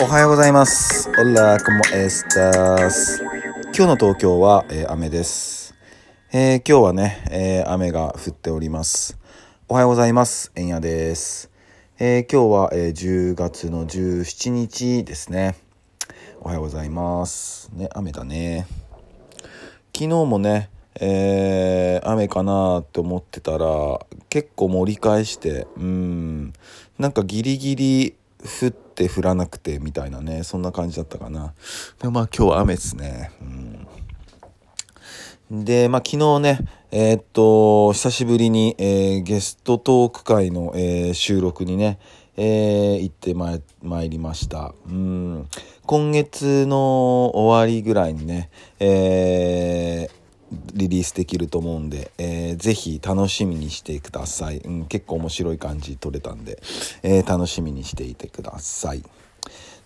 おはようございます。Hola, ¿cómo estás? 今日の東京は、えー雨です、えー今日はね、えー雨が降っております。おはようございます。えんやです。えー今日は、えー10月の17日ですね。おはようございます。ね、雨だね。昨日もね、えー雨かなって思ってたら結構盛り返してうんなんかギリギリ降って降らなくてみたいなねそんな感じだったかな。でまあ今日は雨ですね。うん。でまあ昨日ねえーっと久しぶりに、えーゲストトーク会の、えー収録にねえー行ってまい参りました。うん。今月の終わりぐらいにね、えーリリースできると思うんで、えーぜひ楽しみにしてください、うん、結構面白い感じ撮れたんで、えー楽しみにしていてください。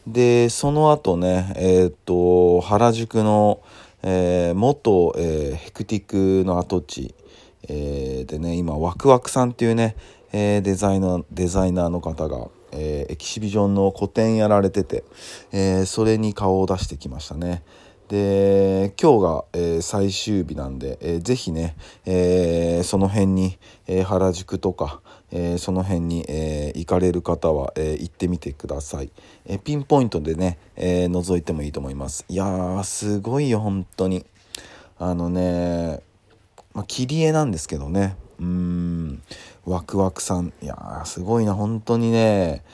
でその後ねえーっと原宿の、えー元、えーヘクティクの跡地、えーでね今ワクワクさんっていうね、えーデザイナーデザイナーの方が、えーエキシビジョンの個展やられてて、えーそれに顔を出してきましたね。で今日が、えー最終日なんで、えーぜひね、えーその辺に、えー原宿とか、えーその辺に、えー行かれる方は、えー行ってみてください、えピンポイントでね、えー覗いてもいいと思います。いやーすごいよ本当に。あのねまあ、切り絵なんですけどね。うーんワクワクさん。いやーすごいな本当にね。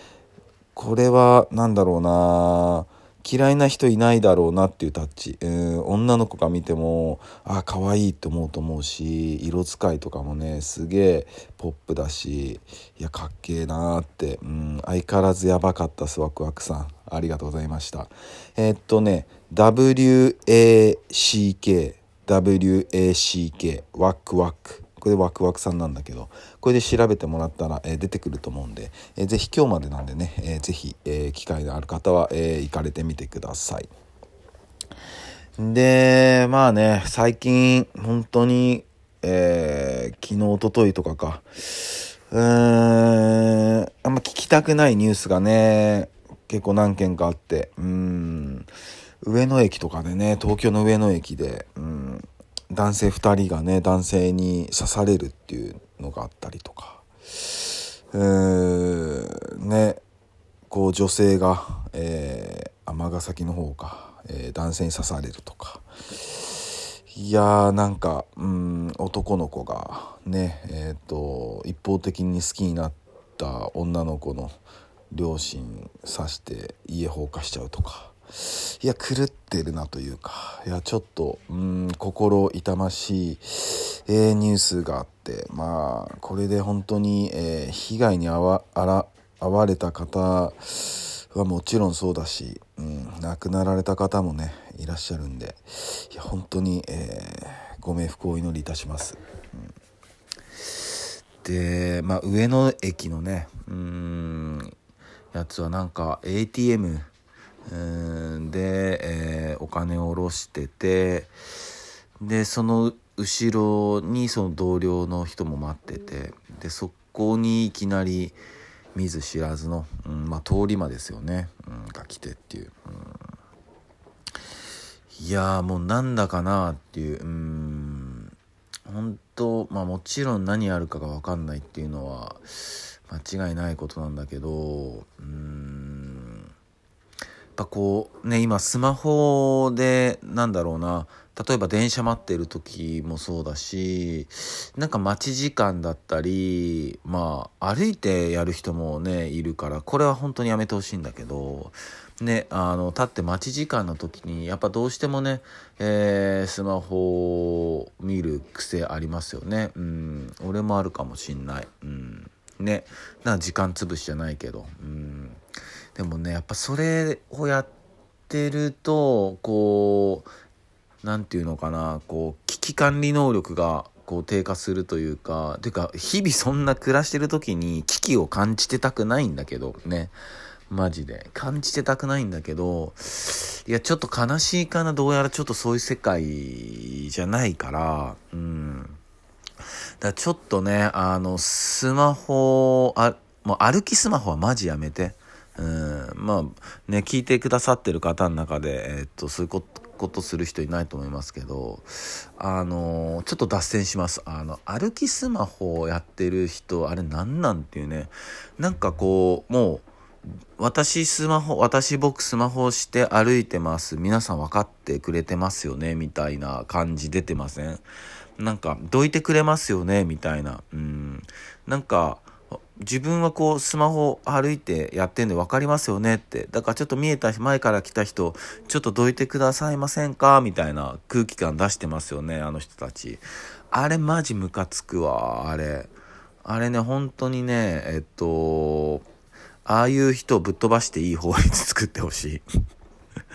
これは何だろうな嫌いな人いないだろうなっていうタッチ、うん、女の子が見てもあ可愛いって思うと思うし色使いとかもねすげえポップだしいやかっけえなーって、うん、相変わらずやばかったっすワクワクさん。ありがとうございました。えーっとね WACK WACK ワクワク。これワクワクさんなんだけどこれで調べてもらったら、え出てくると思うんで、えーぜひ今日までなんでね、えーぜひ、え機会がある方は、え行かれてみてください。でまあね最近本当に、えー昨日一昨日とかか。うーんあんま聞きたくないニュースがね結構何件かあってうん。上野駅とかでね東京の上野駅で、うん、男性2人がね男性に刺されるっていうのがあったりとか。うーねこう女性がえー尼、崎の方か、えー男性に刺されるとか。いやーなんかうん男の子がねえっ、と一方的に好きになった女の子の両親刺して家放火しちゃうとか。いや狂ってるなというかいやちょっとうん心痛ましい、えーニュースがあってまあこれで本当に、えー被害に遭わあら遭われた方はもちろんそうだし、うん、亡くなられた方もねいらっしゃるんでいや本当に、えーご冥福をお祈りいたします。で、まあ、上野駅のねうんやつはなんか ATM で、えーお金を下ろしててでその後ろにその同僚の人も待っててでそこにいきなり見ず知らずの、うんまあ、通り魔ですよね、うん、が来てっていう。うんいやもうなんだかなっていううん本当まあもちろん何やるかが分かんないっていうのは間違いないことなんだけどうんぱこうね今スマホでなんだろうな。例えば電車待ってる時もそうだしなんか待ち時間だったりまあ歩いてやる人もねいるからこれは本当にやめてほしいんだけどねあの立って待ち時間の時にやっぱどうしてもね、えースマホを見る癖ありますよね。うん俺もあるかもしんない。うんねなん時間潰しじゃないけど。うん。でもねやっぱそれをやってるとこうなんていうのかなこう危機管理能力がこう低下するというかていうか日々そんな暮らしてる時に危機を感じてたくないんだけどね。マジで。感じてたくないんだけどいやちょっと悲しいかなどうやらちょっとそういう世界じゃないからうん。だからちょっとねあのスマホあもう歩きスマホはマジやめて。うん、まあね、聞いてくださってる方の中で、えー、っと、そういうことする人いないと思いますけど、あのちょっと脱線します。あの、歩きスマホをやってる人、あれなんなんっていうね、なんかこう、もう、私スマホ、私僕スマホして歩いてます。皆さん分かってくれてますよねみたいな感じ出てません？なんか、どいてくれますよねみたいな。うん。なんか、自分はこうスマホ歩いてやってんで分かりますよねって。だからちょっと見えた前から来た人、ちょっとどいてくださいませんかみたいな空気感出してますよね、あの人たち。あれマジムカつくわ、あれ。あれね、本当にね、えっと、ああいう人をぶっ飛ばしていい法律作ってほしい。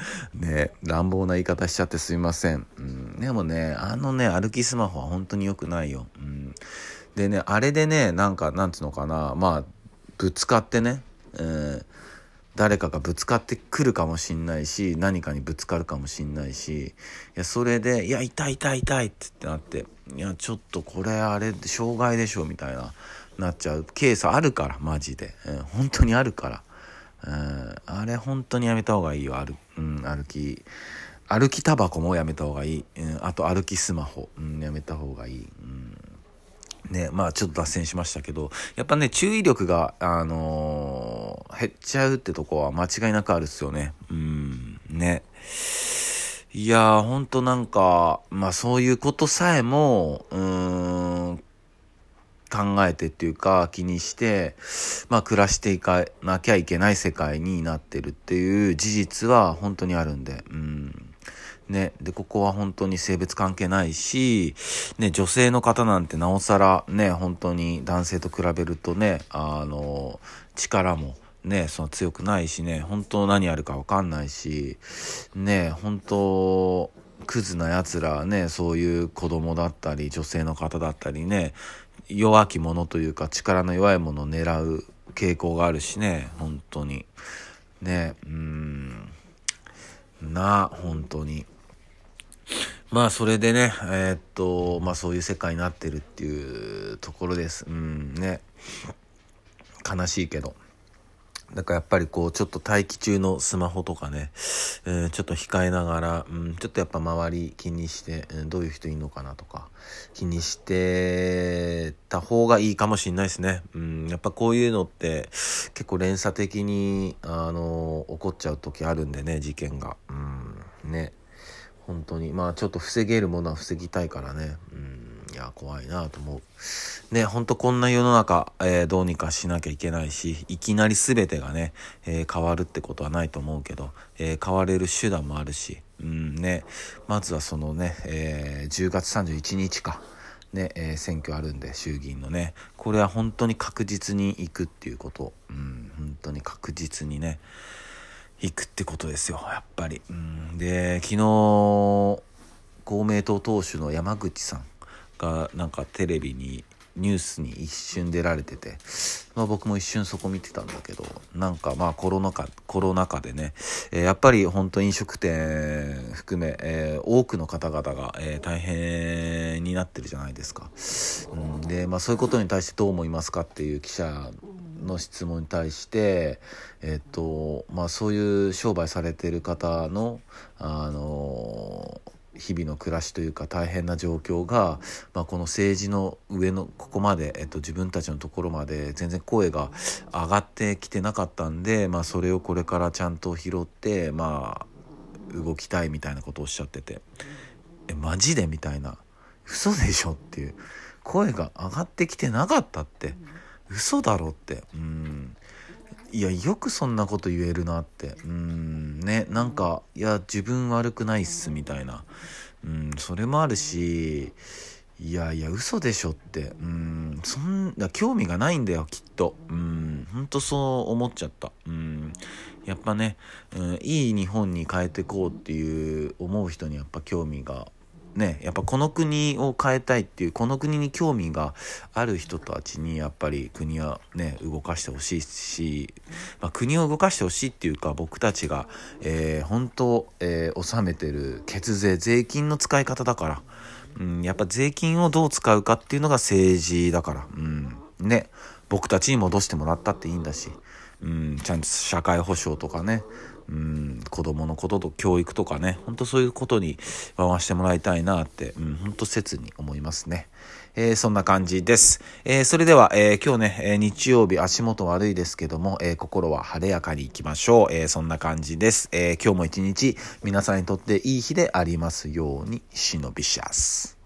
ね乱暴な言い方しちゃってすみません。うん、でもね、あのね、歩きスマホは本当に良くないよ。でね、あれでね、なんか、なんつうのかな、まあ、ぶつかってね、えー、誰かがぶつかってくるかもしんないし、何かにぶつかるかもしんないし、いや、それで、いや、痛い痛い痛いってなって、いや、ちょっとこれあれ、障害でしょ、みたいな。なっちゃう。ケースあるからマジで、うん、本当にあるから、うん、あれ本当にやめた方がいいよ。歩,、うん、歩き。歩きタバコもやめた方がいい、うん、あと歩きスマホ、うん、やめた方がいい、うん。ね、まあちょっと脱線しましたけど、やっぱね、注意力が、あのー、減っちゃうってとこは間違いなくあるっすよね。うん、ね。いやー、ほんとなんか、まあそういうことさえも、うん、考えてっていうか気にして、まあ暮らしていかなきゃいけない世界になってるっていう事実は本当にあるんで、うん。ね。で、ここは本当に性別関係ないし、ね、女性の方なんてなおさらね、本当に男性と比べるとね、あの、力もね、その強くないしね、本当何やるかわかんないし、ね、本当、クズな奴らね、そういう子供だったり、女性の方だったりね、弱き者というか力の弱いものを狙う傾向があるしね本当にねうんな本当にまあそれでねえー、っとまあそういう世界になってるっていうところですうんね悲しいけど。だからやっぱりこう、ちょっと待機中のスマホとかね、えー、ちょっと控えながら、うん、ちょっとやっぱ周り気にして、うん、どういう人いるのかなとか、気にしてた方がいいかもしんないですね。うん、やっぱこういうのって結構連鎖的に、あの、起こっちゃう時あるんでね、事件が。うん、ね。本当に。まあちょっと防げるものは防ぎたいからね。うんいや、怖いなと思う。ね、ほんとこんな世の中、えー、どうにかしなきゃいけないし、いきなり全てがね、えー、変わるってことはないと思うけど、えー、変われる手段もあるし、うんね、まずはそのね、え10月31日か。ね、え選挙あるんで、衆議院のね。これは本当に確実に行くっていうこと。うん、本当に確実にね、行くってことですよ、やっぱり。うん、で、昨日、公明党党首の山口さん。がなんかテレビにニュースに一瞬出られてて、まあ、僕も一瞬そこ見てたんだけどなんかまあコロナ禍コロナ禍でね、えー、やっぱり本当飲食店含め、えー、多くの方々が、えー、大変になってるじゃないですか、うん、で、まあ、そういうことに対してどう思いますかっていう記者の質問に対して、えっとまあ、そういう商売されてる方の、あの日々の暮らしというか大変な状況が、まあ、この政治の上のここまで、えっと、自分たちのところまで全然声が上がってきてなかったんで、まあ、それをこれからちゃんと拾って、まあ、動きたいみたいなことをおっしゃってて。えマジでみたいな。嘘でしょっていう。声が上がってきてなかったって。嘘だろって。うん。いやよくそんなこと言えるなって。うん。ねなんかいや自分悪くないっすみたいな。うんそれもあるしいやいや嘘でしょって。うん。そんな興味がないんだよきっと。うん。ほんとそう思っちゃった。うん。やっぱね、うん、いい日本に変えてこうっていう思う人にやっぱ興味がね、やっぱこの国を変えたいっていうこの国に興味がある人たちにやっぱり国はね動かしてほしいし、まあ、国を動かしてほしいっていうか僕たちが、えー、本当、えー、納めてる血税税金の使い方だから、うん、やっぱ税金をどう使うかっていうのが政治だから、うん、ね僕たちに戻してもらったっていいんだし、うん、ちゃんと社会保障とかね、うん、子供のことと教育とかね、ほんとそういうことに回してもらいたいなって、うん、ほんと切に思いますね。えー、そんな感じです。えー、それでは、えー、今日ね、え日曜日足元悪いですけども、え心は晴れやかに行きましょう。えそんな感じです。え今日も一日皆さんにとっていい日でありますように、シノビシャス。